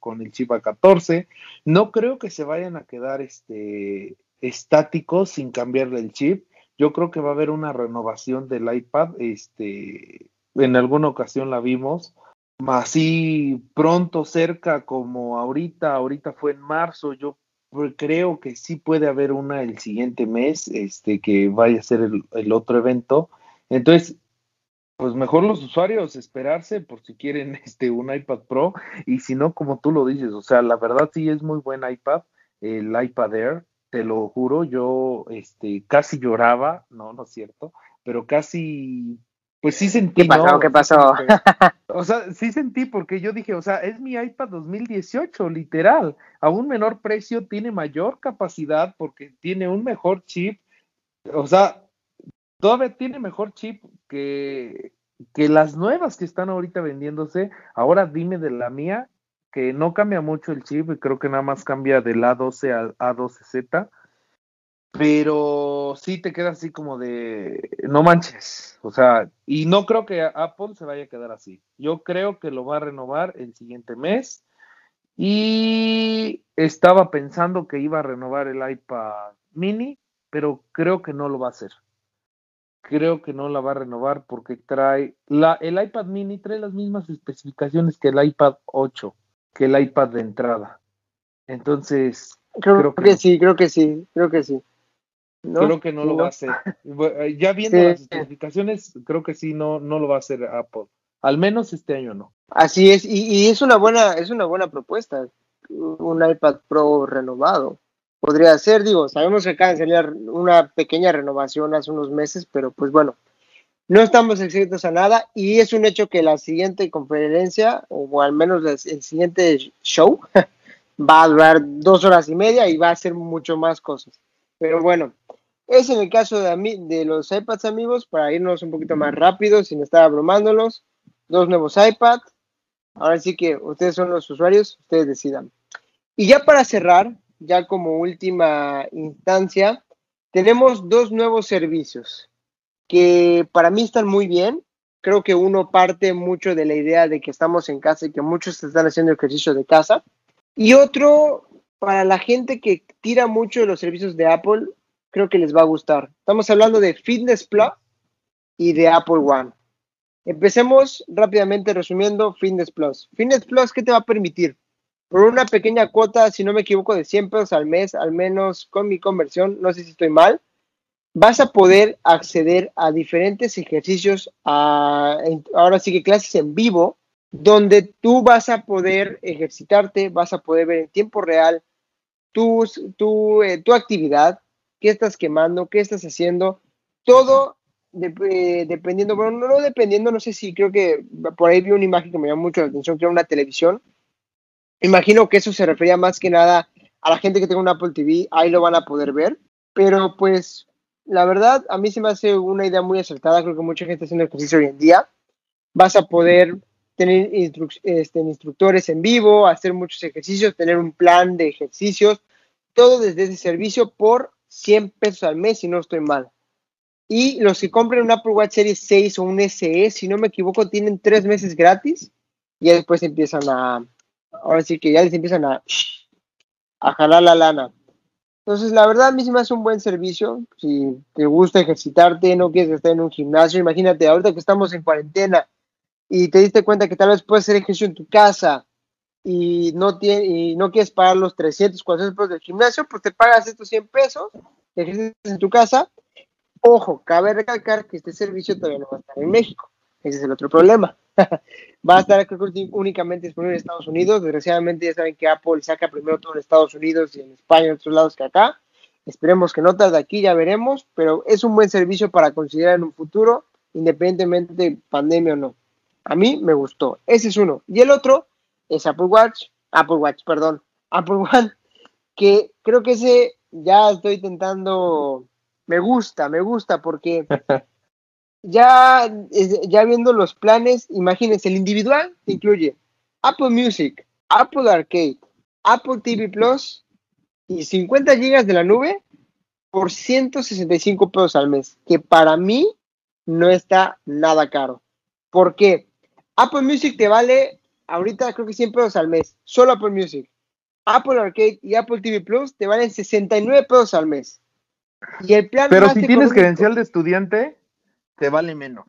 con el chip A14, no creo que se vayan a quedar este, estáticos sin cambiarle el chip. Yo creo que va a haber una renovación del iPad, este, en alguna ocasión la vimos, así pronto, cerca como ahorita, ahorita fue en marzo, yo creo que sí puede haber una el siguiente mes, este, que vaya a ser el, otro evento. Entonces, pues mejor los usuarios esperarse por si quieren este un iPad Pro y si no como tú lo dices, o sea, la verdad sí es muy buen iPad, el iPad Air, te lo juro, yo este casi lloraba, no, no es cierto, pero casi pues sí sentí. ¿Qué pasó? ¿Qué pasó? o sea, sí sentí porque yo dije, o sea, es mi iPad 2018, literal. A un menor precio tiene mayor capacidad porque tiene un mejor chip. O sea, todavía tiene mejor chip que, que las nuevas que están ahorita vendiéndose. Ahora dime de la mía, que no cambia mucho el chip, creo que nada más cambia del A12 al A12Z pero sí te queda así como de no manches, o sea, y no creo que Apple se vaya a quedar así. Yo creo que lo va a renovar el siguiente mes y estaba pensando que iba a renovar el iPad mini, pero creo que no lo va a hacer. Creo que no la va a renovar porque trae la el iPad mini trae las mismas especificaciones que el iPad 8, que el iPad de entrada. Entonces, creo, que sí, creo que sí, creo que sí. Creo que no lo va a hacer. Eh, ya viendo las especificaciones, creo que sí, no, no lo va a hacer Apple. Al menos este año no. Así es, y, es una buena, es una buena propuesta. Un iPad Pro renovado. Podría ser, digo, sabemos que acaba de salir una pequeña renovación hace unos meses, pero pues bueno, no estamos exentos a nada y es un hecho que la siguiente conferencia, o al menos el siguiente show, va a durar dos horas y media y va a ser mucho más cosas. Pero bueno, es en el caso de, de los iPads amigos, para irnos un poquito más rápido, sin estar abrumándolos. Dos nuevos iPads. Ahora sí que ustedes son los usuarios, ustedes decidan. Y ya para cerrar, ya como última instancia, tenemos dos nuevos servicios que para mí están muy bien. Creo que uno parte mucho de la idea de que estamos en casa y que muchos están haciendo ejercicio de casa. Y otro para la gente que tira mucho de los servicios de Apple, creo que les va a gustar. Estamos hablando de Fitness Plus y de Apple One. Empecemos rápidamente resumiendo Fitness Plus. Fitness Plus, ¿qué te va a permitir? Por una pequeña cuota, si no me equivoco, de 100 pesos al mes, al menos con mi conversión, no sé si estoy mal, vas a poder acceder a diferentes ejercicios, ahora sí que clases en vivo, donde tú vas a poder ejercitarte, vas a poder ver en tiempo real tu, tu, eh, tu actividad, qué estás quemando, qué estás haciendo, todo eh, dependiendo, bueno, no, dependiendo, no sé si creo que por ahí vi una imagen que me llamó mucho la atención, que era una televisión. Imagino que eso se refería más que nada a la gente que tenga un Apple TV, ahí lo van a poder ver, pero pues la verdad a mí se me hace una idea muy acertada, creo que mucha gente haciendo ejercicio hoy en día, vas a poder tener este, instructores en vivo, hacer muchos ejercicios, tener un plan de ejercicios, todo desde ese servicio por 100 pesos al mes, si no estoy mal. Y los que compren un Apple Watch Series 6 o un SE, si no me equivoco, tienen tres meses gratis y después empiezan a, ahora sí que ya les empiezan a, a jalar la lana. Entonces, la verdad, a mí sí me hace un buen servicio. Si te gusta ejercitarte, no quieres estar en un gimnasio, imagínate, ahorita que estamos en cuarentena, y te diste cuenta que tal vez puedes hacer ejercicio en tu casa y no, tiene, y no quieres pagar los 300, 400 pesos del gimnasio, pues te pagas estos 100 pesos, ejercicio en tu casa. Ojo, cabe recalcar que este servicio todavía no va a estar en México. Ese es el otro problema. Va a estar creo únicamente disponible en Estados Unidos. Desgraciadamente ya saben que Apple saca primero todo en Estados Unidos y en España y en otros lados que acá. Esperemos que no tarde aquí, ya veremos, pero es un buen servicio para considerar en un futuro, independientemente de pandemia o no. A mí me gustó. Ese es uno. Y el otro es Apple Watch, Apple Watch, perdón, Apple One, que creo que ese ya estoy intentando, me gusta, me gusta porque ya, ya viendo los planes, imagínense, el individual incluye Apple Music, Apple Arcade, Apple TV Plus y 50 gigas de la nube por 165 pesos al mes, que para mí no está nada caro. ¿Por qué? Apple Music te vale ahorita creo que 100 pesos al mes, solo Apple Music. Apple Arcade y Apple TV Plus te valen 69 pesos al mes. Y el plan Pero si tienes credencial de estudiante, te vale menos.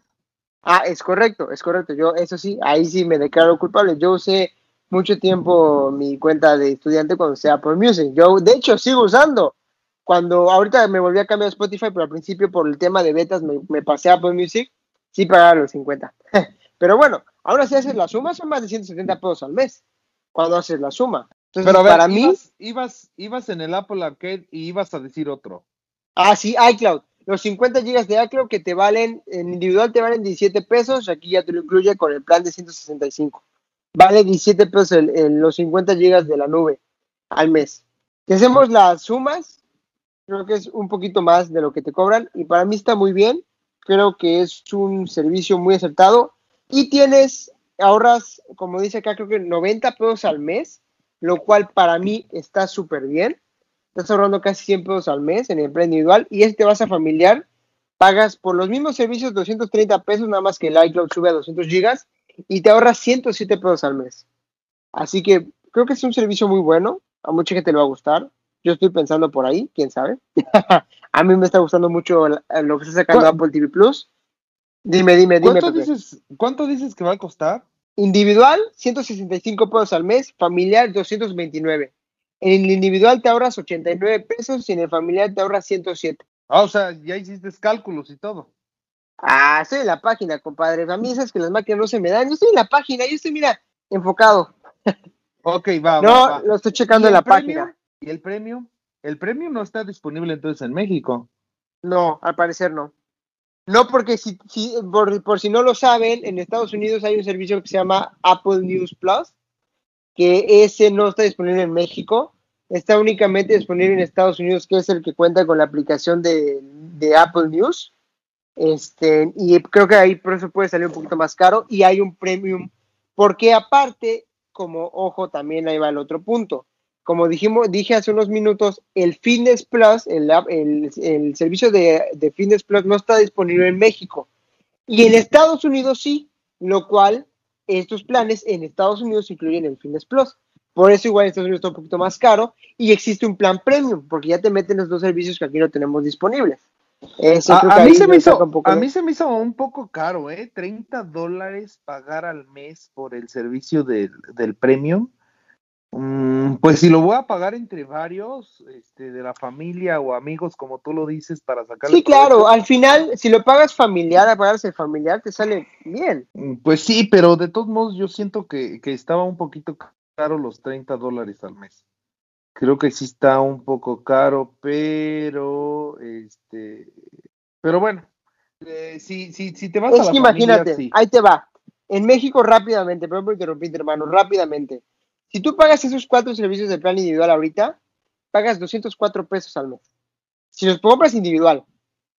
Ah, es correcto, es correcto. Yo, eso sí, ahí sí me declaro culpable. Yo usé mucho tiempo mi cuenta de estudiante cuando sea Apple Music. Yo, de hecho, sigo usando. Cuando ahorita me volví a cambiar a Spotify, pero al principio por el tema de betas me, me pasé a Apple Music, sí pagaba los 50. pero bueno, ahora si haces la suma son más de 170 pesos al mes cuando haces la suma. Entonces, pero para mí... Ibas, ibas en el Apple Arcade y ibas a decir otro. Ah, sí, iCloud. Los 50 GB de iCloud que te valen, en individual te valen 17 pesos, aquí ya te lo incluye con el plan de 165. Vale 17 pesos en los 50 GB de la nube al mes. Si hacemos las sumas, creo que es un poquito más de lo que te cobran y para mí está muy bien. Creo que es un servicio muy acertado y tienes, ahorras, como dice acá, creo que 90 pesos al mes, lo cual para mí está súper bien estás ahorrando casi 100 pesos al mes en el plan individual y este vas a familiar, pagas por los mismos servicios 230 pesos, nada más que el iCloud sube a 200 gigas y te ahorras 107 pesos al mes. Así que creo que es un servicio muy bueno, a mucha gente le va a gustar. Yo estoy pensando por ahí, quién sabe. a mí me está gustando mucho lo que está sacando Apple TV Plus. Dime, dime, dime. ¿Cuánto dices, ¿Cuánto dices que va a costar? Individual, 165 pesos al mes, familiar, 229. En el individual te ahorras 89 pesos y en el familiar te ahorras 107. Ah, o sea, ya hiciste cálculos y todo. Ah, estoy en la página, compadre. A mí esas que las máquinas no se me dan. Yo estoy en la página, yo estoy, mira, enfocado. Ok, va. no, va, lo estoy checando en la página. ¿Y el premio? El premio no está disponible entonces en México. No, al parecer no. No, porque si, si por, por, si no lo saben, en Estados Unidos hay un servicio que se llama Apple News Plus, que ese no está disponible en México, está únicamente disponible en Estados Unidos, que es el que cuenta con la aplicación de, Apple News. Este, y creo que ahí por eso puede salir un poquito más caro y hay un premium, porque aparte, como ojo, también ahí va el otro punto. Como dijimos, dije hace unos minutos, el Fitness Plus, el, el, servicio de, de Fitness Plus no está disponible en México. Y en Estados Unidos sí, lo cual estos planes en Estados Unidos incluyen el Fitness Plus. Por eso igual en Estados Unidos está un poquito más caro y existe un plan premium, porque ya te meten los dos servicios que aquí no tenemos disponibles. a, mí se me hizo, a mí se me hizo un poco caro, ¿eh? 30 dólares pagar al mes por el servicio del, del premium. Mm, pues si lo voy a pagar entre varios, este, de la familia o amigos, como tú lo dices, para sacar. Sí, claro, al final, si lo pagas familiar, a pagarse familiar, te sale bien. Mm, pues sí, pero de todos modos, yo siento que, estaba un poquito caro los 30 dólares al mes. Creo que sí está un poco caro, pero, este, pero bueno, eh, si, si, si te vas a la imagínate, ahí te va. En México rápidamente, perdón por interrumpirte, hermano, rápidamente si tú pagas esos cuatro servicios de plan individual ahorita, pagas 204 pesos al mes. Si los compras individual,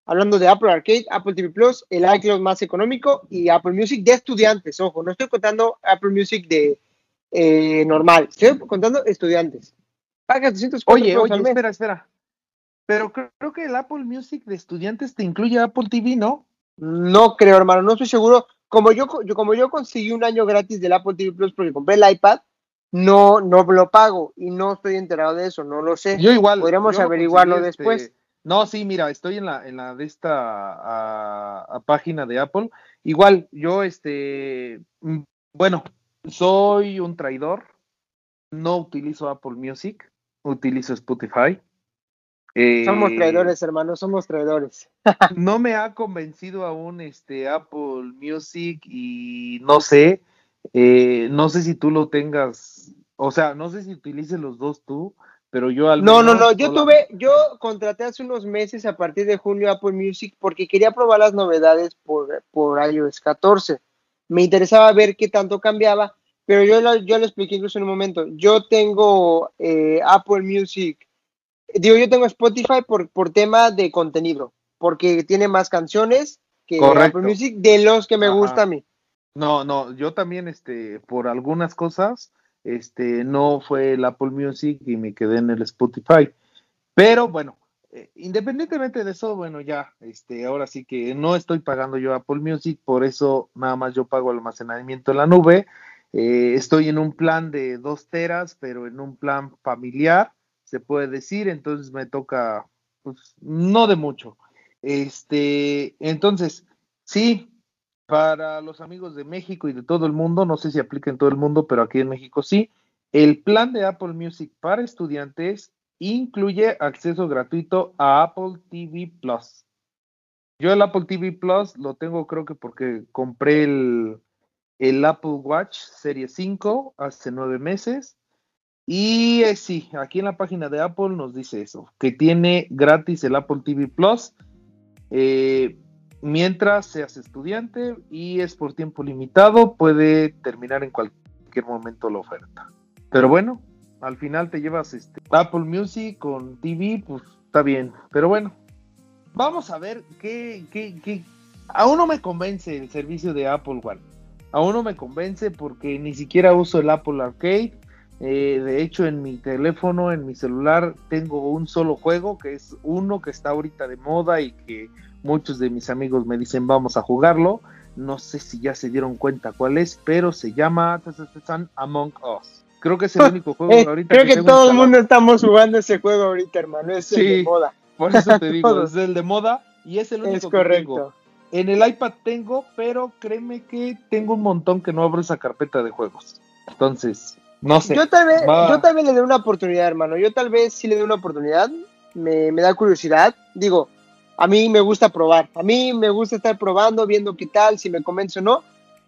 hablando de Apple Arcade, Apple TV Plus, el iCloud más económico y Apple Music de estudiantes, ojo, no estoy contando Apple Music de eh, normal, estoy contando estudiantes. Pagas 204 oye, pesos oye, espera, espera. Pero creo que el Apple Music de estudiantes te incluye Apple TV, ¿no? No creo, hermano, no estoy seguro. Como yo, yo, como yo conseguí un año gratis del Apple TV Plus porque compré el iPad, no, no lo pago y no estoy enterado de eso, no lo sé. Yo igual. Podríamos averiguarlo este, después. No, sí, mira, estoy en la, en la de esta página de Apple. Igual, yo, este, mm, bueno, soy un traidor. No utilizo Apple Music, utilizo Spotify. somos traidores, hermano, somos traidores. no me ha convencido aún este Apple Music y no sé, eh, no sé si tú lo tengas, o sea, no sé si utilices los dos tú, pero yo al No, no, no, yo tuve, yo contraté hace unos meses a partir de junio Apple Music porque quería probar las novedades por, por iOS 14. Me interesaba ver qué tanto cambiaba, pero yo, lo, yo lo expliqué incluso en un momento. Yo tengo eh, Apple Music, digo, yo tengo Spotify por, por tema de contenido, porque tiene más canciones que Apple Music de los que me gusta a mí. No, no, yo también, este, por algunas cosas, este, no fue el Apple Music y me quedé en el Spotify. Pero bueno, eh, independientemente de eso, bueno, ya, este, ahora sí que no estoy pagando yo Apple Music, por eso nada más yo pago almacenamiento en la nube. Eh, estoy en un plan de dos teras, pero en un plan familiar, se puede decir, entonces me toca, pues, no de mucho. Este, entonces, sí, para los amigos de México y de todo el mundo, no sé si aplica en todo el mundo, pero aquí en México sí, el plan de Apple Music para estudiantes incluye acceso gratuito a Apple TV Plus. Yo el Apple TV Plus lo tengo creo que porque compré el, el Apple Watch Serie 5 hace nueve meses. Y eh, sí, aquí en la página de Apple nos dice eso, que tiene gratis el Apple TV Plus. Eh, mientras seas estudiante y es por tiempo limitado, puede terminar en cualquier momento la oferta. Pero bueno, al final te llevas este Apple Music con TV, pues está bien. Pero bueno, vamos a ver qué, qué, qué. Aún no me convence el servicio de Apple One. Aún no me convence porque ni siquiera uso el Apple Arcade. Eh, de hecho, en mi teléfono, en mi celular, tengo un solo juego, que es uno que está ahorita de moda y que Muchos de mis amigos me dicen vamos a jugarlo. No sé si ya se dieron cuenta cuál es, pero se llama Among Us. Creo que es el único juego eh, ahorita. Creo que, todo el mundo estamos jugando ese juego ahorita, hermano. Es el de moda. Por eso te digo, es el de moda y es el único que tengo. En el iPad tengo, pero créeme que tengo un montón que no abro esa carpeta de juegos. Entonces, no sé. Yo tal vez, yo tal vez le dé una oportunidad, hermano. Yo tal vez sí le dé una oportunidad. Me, me da curiosidad. Digo, a mí me gusta probar, a mí me gusta estar probando, viendo qué tal, si me convence o no.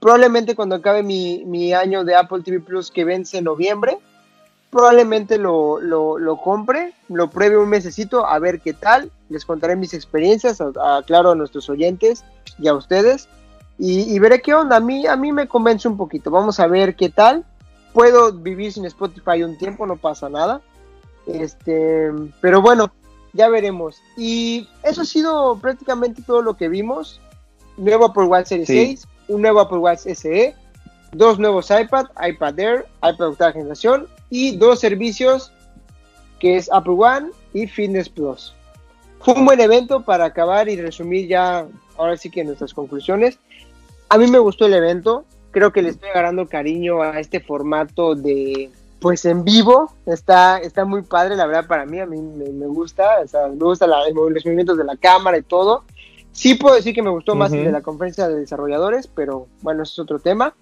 Probablemente cuando acabe mi, año de Apple TV Plus que vence en noviembre, probablemente lo, lo, compre, lo pruebe un mesecito a ver qué tal, les contaré mis experiencias, a, claro, a nuestros oyentes y a ustedes, y, veré qué onda, a mí, a mí me convence un poquito, vamos a ver qué tal, puedo vivir sin Spotify un tiempo, no pasa nada, este, pero bueno, ya veremos. Y eso ha sido prácticamente todo lo que vimos. Nuevo Apple Watch Series 6, un nuevo Apple Watch SE, dos nuevos iPad, iPad Air, iPad octava generación y dos servicios que es Apple One y Fitness Plus. Fue un buen evento para acabar y resumir ya, ahora sí que nuestras conclusiones. A mí me gustó el evento, creo que le estoy agarrando cariño a este formato de pues en vivo está, está muy padre, la verdad, para mí, a mí me, gusta, o sea, me gustan los movimientos de la cámara y todo. Sí puedo decir que me gustó más el de la conferencia de desarrolladores, pero bueno, eso es otro tema.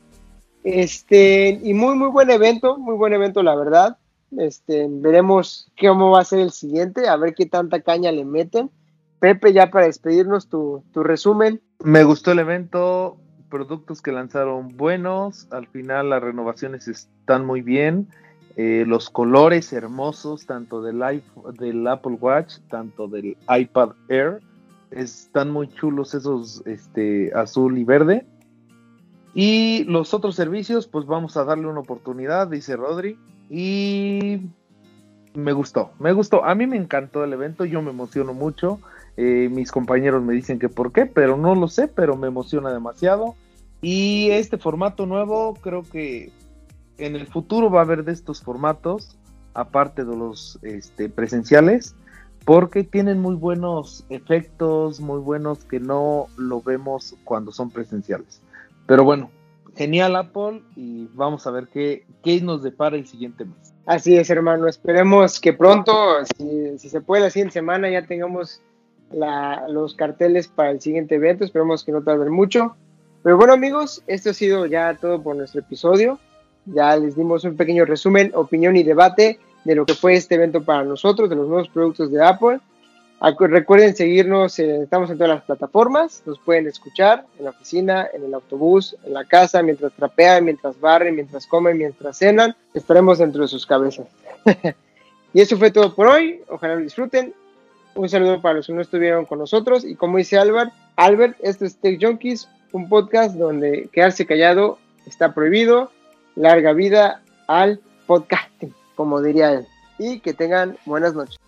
Este, y muy, muy buen evento, muy buen evento, la verdad. Este, veremos cómo va a ser el siguiente, a ver qué tanta caña le meten. Pepe, ya para despedirnos, tu, tu resumen. Me gustó el evento, productos que lanzaron buenos, al final las renovaciones están muy bien. Eh, los colores hermosos, tanto del, del Apple Watch, tanto del iPad Air, están muy chulos esos este, azul y verde. Y los otros servicios, pues vamos a darle una oportunidad, dice Rodri. Y me gustó, me gustó. A mí me encantó el evento, yo me emociono mucho. Eh, mis compañeros me dicen que por qué, pero no lo sé, pero me emociona demasiado. Y este formato nuevo creo que en el futuro va a haber de estos formatos, aparte de los este, presenciales, porque tienen muy buenos efectos, muy buenos que no lo vemos cuando son presenciales. Pero bueno, genial Apple y vamos a ver qué, qué nos depara el siguiente mes. Así es, hermano. Esperemos que pronto, si, se puede la siguiente semana, ya tengamos los carteles para el siguiente evento. Esperemos que no tarde mucho. Pero bueno, amigos, esto ha sido ya todo por nuestro episodio. Ya les dimos un pequeño resumen, opinión y debate de lo que fue este evento para nosotros, de los nuevos productos de Apple. Recuerden seguirnos, estamos en todas las plataformas, nos pueden escuchar en la oficina, en el autobús, en la casa, mientras trapean, mientras barren, mientras comen, mientras cenan, estaremos dentro de sus cabezas. y eso fue todo por hoy, ojalá lo disfruten. Un saludo para los que no estuvieron con nosotros y como dice Albert, Albert, esto es Tech Junkies, un podcast donde quedarse callado está prohibido. Larga vida al podcasting, como diría él. Y que tengan buenas noches.